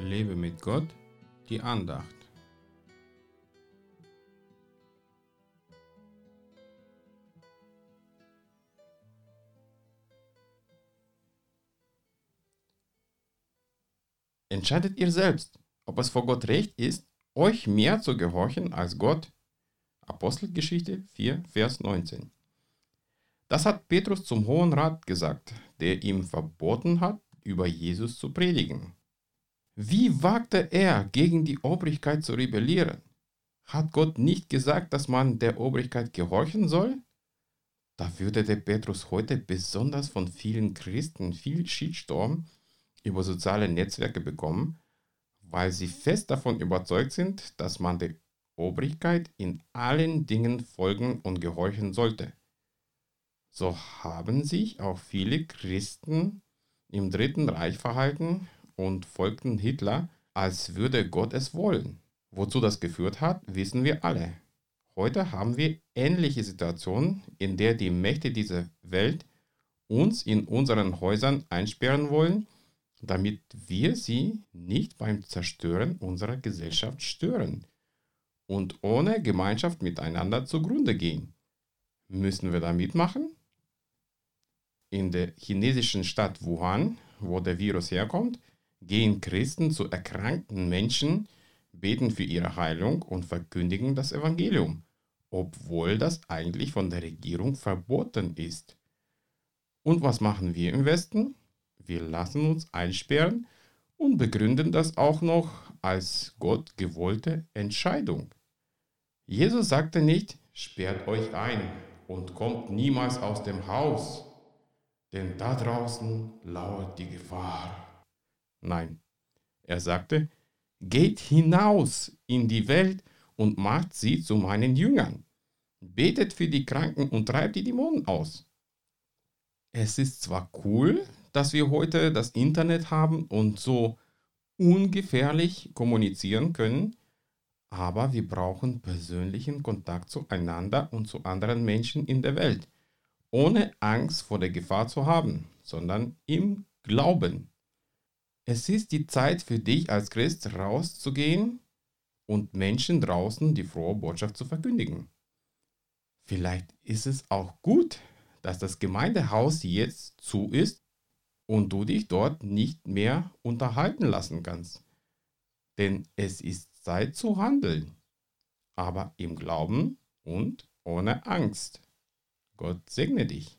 Lebe mit Gott, die Andacht. Entscheidet ihr selbst, ob es vor Gott recht ist, euch mehr zu gehorchen als Gott. Apostelgeschichte 4, Vers 19. Das hat Petrus zum Hohen Rat gesagt, der ihm verboten hat, über Jesus zu predigen. Wie wagte er, gegen die Obrigkeit zu rebellieren? Hat Gott nicht gesagt, dass man der Obrigkeit gehorchen soll? Da würde der Petrus heute besonders von vielen Christen viel Shitstorm über soziale Netzwerke bekommen, weil sie fest davon überzeugt sind, dass man der Obrigkeit in allen Dingen folgen und gehorchen sollte. So haben sich auch viele Christen im Dritten Reich verhalten und folgten Hitler, als würde Gott es wollen. Wozu das geführt hat, wissen wir alle. Heute haben wir ähnliche Situationen, in der die Mächte dieser Welt uns in unseren Häusern einsperren wollen, damit wir sie nicht beim Zerstören unserer Gesellschaft stören und ohne Gemeinschaft miteinander zugrunde gehen. Müssen wir da mitmachen? In der chinesischen Stadt Wuhan, wo der Virus herkommt, gehen Christen zu erkrankten Menschen, beten für ihre Heilung und verkündigen das Evangelium, obwohl das eigentlich von der Regierung verboten ist. Und was machen wir im Westen? Wir lassen uns einsperren und begründen das auch noch als Gott gewollte Entscheidung. Jesus sagte nicht, sperrt euch ein und kommt niemals aus dem Haus, denn da draußen lauert die Gefahr. Nein, er sagte, geht hinaus in die Welt und macht sie zu meinen Jüngern. Betet für die Kranken und treibt die Dämonen aus. Es ist zwar cool, dass wir heute das Internet haben und so ungefährlich kommunizieren können, aber wir brauchen persönlichen Kontakt zueinander und zu anderen Menschen in der Welt, ohne Angst vor der Gefahr zu haben, sondern im Glauben. Es ist die Zeit für dich als Christ rauszugehen und Menschen draußen die frohe Botschaft zu verkündigen. Vielleicht ist es auch gut, dass das Gemeindehaus jetzt zu ist und du dich dort nicht mehr unterhalten lassen kannst. Denn es ist Zeit zu handeln, aber im Glauben und ohne Angst. Gott segne dich.